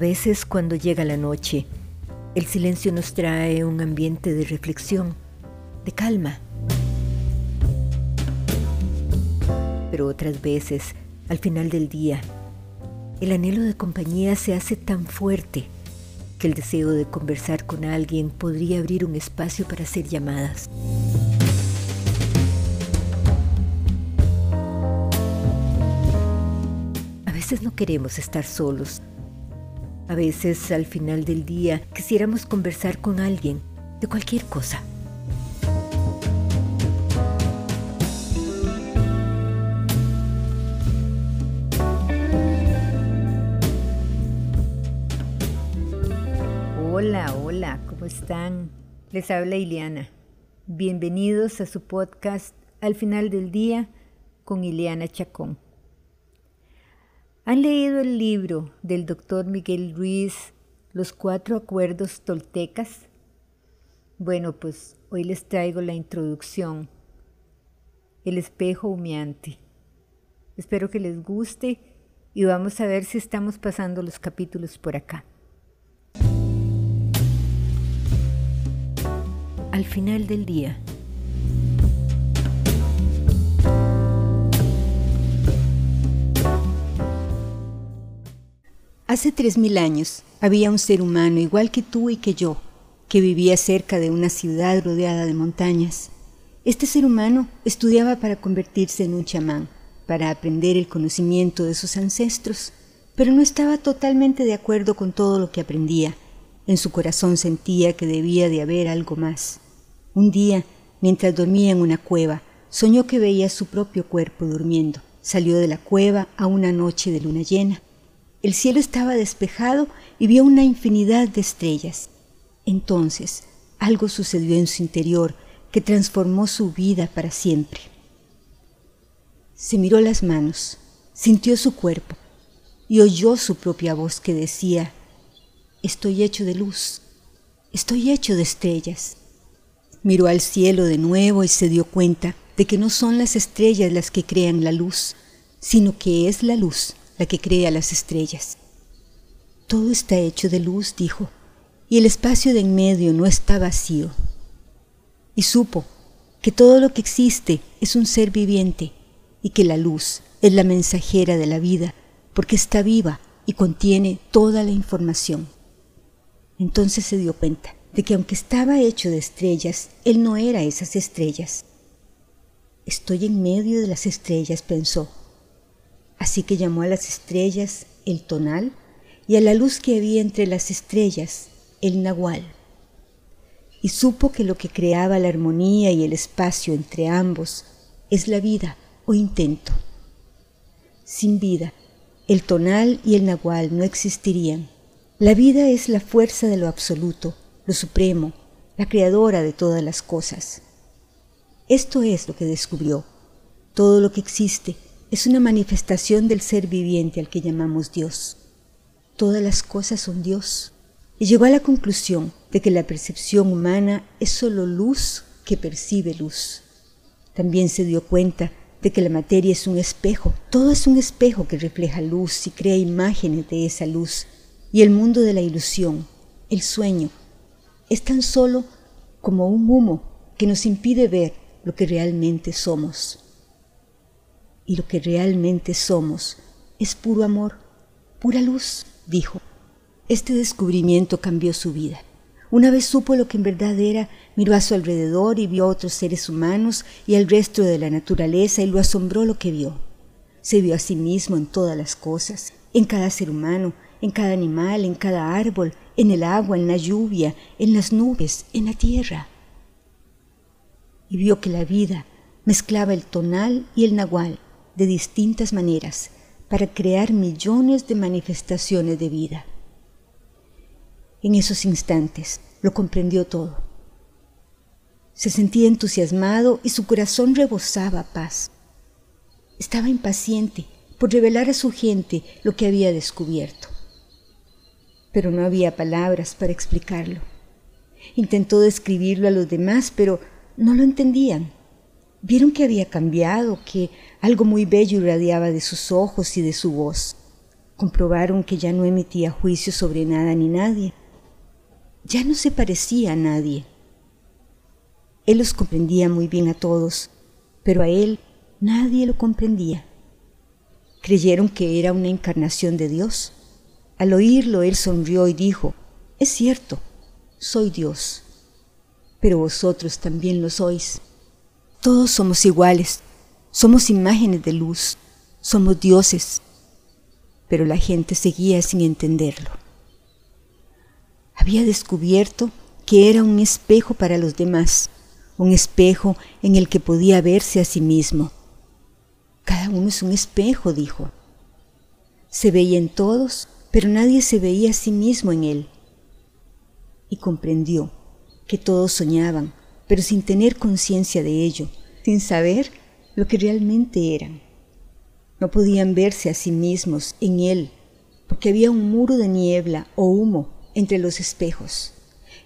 veces cuando llega la noche, el silencio nos trae un ambiente de reflexión, de calma. Pero otras veces, al final del día, el anhelo de compañía se hace tan fuerte que el deseo de conversar con alguien podría abrir un espacio para hacer llamadas. A veces no queremos estar solos. A veces al final del día quisiéramos conversar con alguien de cualquier cosa. Hola, hola, ¿cómo están? Les habla Ileana. Bienvenidos a su podcast Al final del día con Ileana Chacón. ¿Han leído el libro del doctor Miguel Ruiz, Los Cuatro Acuerdos Toltecas? Bueno, pues hoy les traigo la introducción, El espejo humeante. Espero que les guste y vamos a ver si estamos pasando los capítulos por acá. Al final del día. Hace tres mil años había un ser humano igual que tú y que yo, que vivía cerca de una ciudad rodeada de montañas. Este ser humano estudiaba para convertirse en un chamán, para aprender el conocimiento de sus ancestros, pero no estaba totalmente de acuerdo con todo lo que aprendía. En su corazón sentía que debía de haber algo más. Un día, mientras dormía en una cueva, soñó que veía su propio cuerpo durmiendo. Salió de la cueva a una noche de luna llena. El cielo estaba despejado y vio una infinidad de estrellas. Entonces algo sucedió en su interior que transformó su vida para siempre. Se miró las manos, sintió su cuerpo y oyó su propia voz que decía, Estoy hecho de luz, estoy hecho de estrellas. Miró al cielo de nuevo y se dio cuenta de que no son las estrellas las que crean la luz, sino que es la luz la que crea las estrellas. Todo está hecho de luz, dijo, y el espacio de en medio no está vacío. Y supo que todo lo que existe es un ser viviente y que la luz es la mensajera de la vida porque está viva y contiene toda la información. Entonces se dio cuenta de que aunque estaba hecho de estrellas, él no era esas estrellas. Estoy en medio de las estrellas, pensó, Así que llamó a las estrellas el tonal y a la luz que había entre las estrellas el nahual. Y supo que lo que creaba la armonía y el espacio entre ambos es la vida o intento. Sin vida, el tonal y el nahual no existirían. La vida es la fuerza de lo absoluto, lo supremo, la creadora de todas las cosas. Esto es lo que descubrió. Todo lo que existe es una manifestación del ser viviente al que llamamos Dios. Todas las cosas son Dios. Y llegó a la conclusión de que la percepción humana es solo luz que percibe luz. También se dio cuenta de que la materia es un espejo. Todo es un espejo que refleja luz y crea imágenes de esa luz. Y el mundo de la ilusión, el sueño, es tan solo como un humo que nos impide ver lo que realmente somos y lo que realmente somos es puro amor, pura luz, dijo. Este descubrimiento cambió su vida. Una vez supo lo que en verdad era, miró a su alrededor y vio a otros seres humanos y al resto de la naturaleza y lo asombró lo que vio. Se vio a sí mismo en todas las cosas, en cada ser humano, en cada animal, en cada árbol, en el agua, en la lluvia, en las nubes, en la tierra. Y vio que la vida mezclaba el tonal y el nahual, de distintas maneras para crear millones de manifestaciones de vida. En esos instantes lo comprendió todo. Se sentía entusiasmado y su corazón rebosaba paz. Estaba impaciente por revelar a su gente lo que había descubierto. Pero no había palabras para explicarlo. Intentó describirlo a los demás, pero no lo entendían. Vieron que había cambiado, que algo muy bello irradiaba de sus ojos y de su voz. Comprobaron que ya no emitía juicio sobre nada ni nadie. Ya no se parecía a nadie. Él los comprendía muy bien a todos, pero a él nadie lo comprendía. Creyeron que era una encarnación de Dios. Al oírlo, él sonrió y dijo, es cierto, soy Dios, pero vosotros también lo sois. Todos somos iguales, somos imágenes de luz, somos dioses, pero la gente seguía sin entenderlo. Había descubierto que era un espejo para los demás, un espejo en el que podía verse a sí mismo. Cada uno es un espejo, dijo. Se veía en todos, pero nadie se veía a sí mismo en él. Y comprendió que todos soñaban, pero sin tener conciencia de ello, sin saber lo que realmente eran. No podían verse a sí mismos en él, porque había un muro de niebla o humo entre los espejos.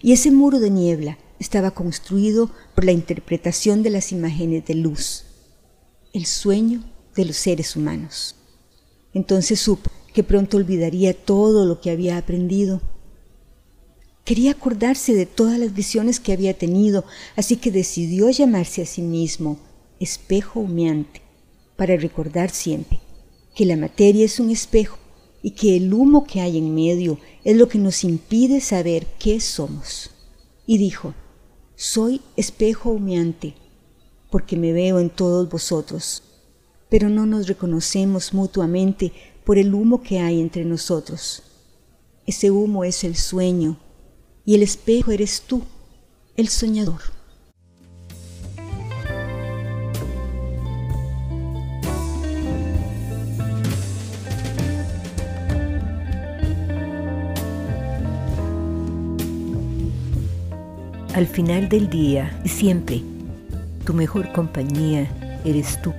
Y ese muro de niebla estaba construido por la interpretación de las imágenes de luz, el sueño de los seres humanos. Entonces supo que pronto olvidaría todo lo que había aprendido. Quería acordarse de todas las visiones que había tenido, así que decidió llamarse a sí mismo espejo humeante, para recordar siempre que la materia es un espejo y que el humo que hay en medio es lo que nos impide saber qué somos. Y dijo, soy espejo humeante, porque me veo en todos vosotros, pero no nos reconocemos mutuamente por el humo que hay entre nosotros. Ese humo es el sueño y el espejo eres tú, el soñador. Al final del día y siempre, tu mejor compañía eres tú.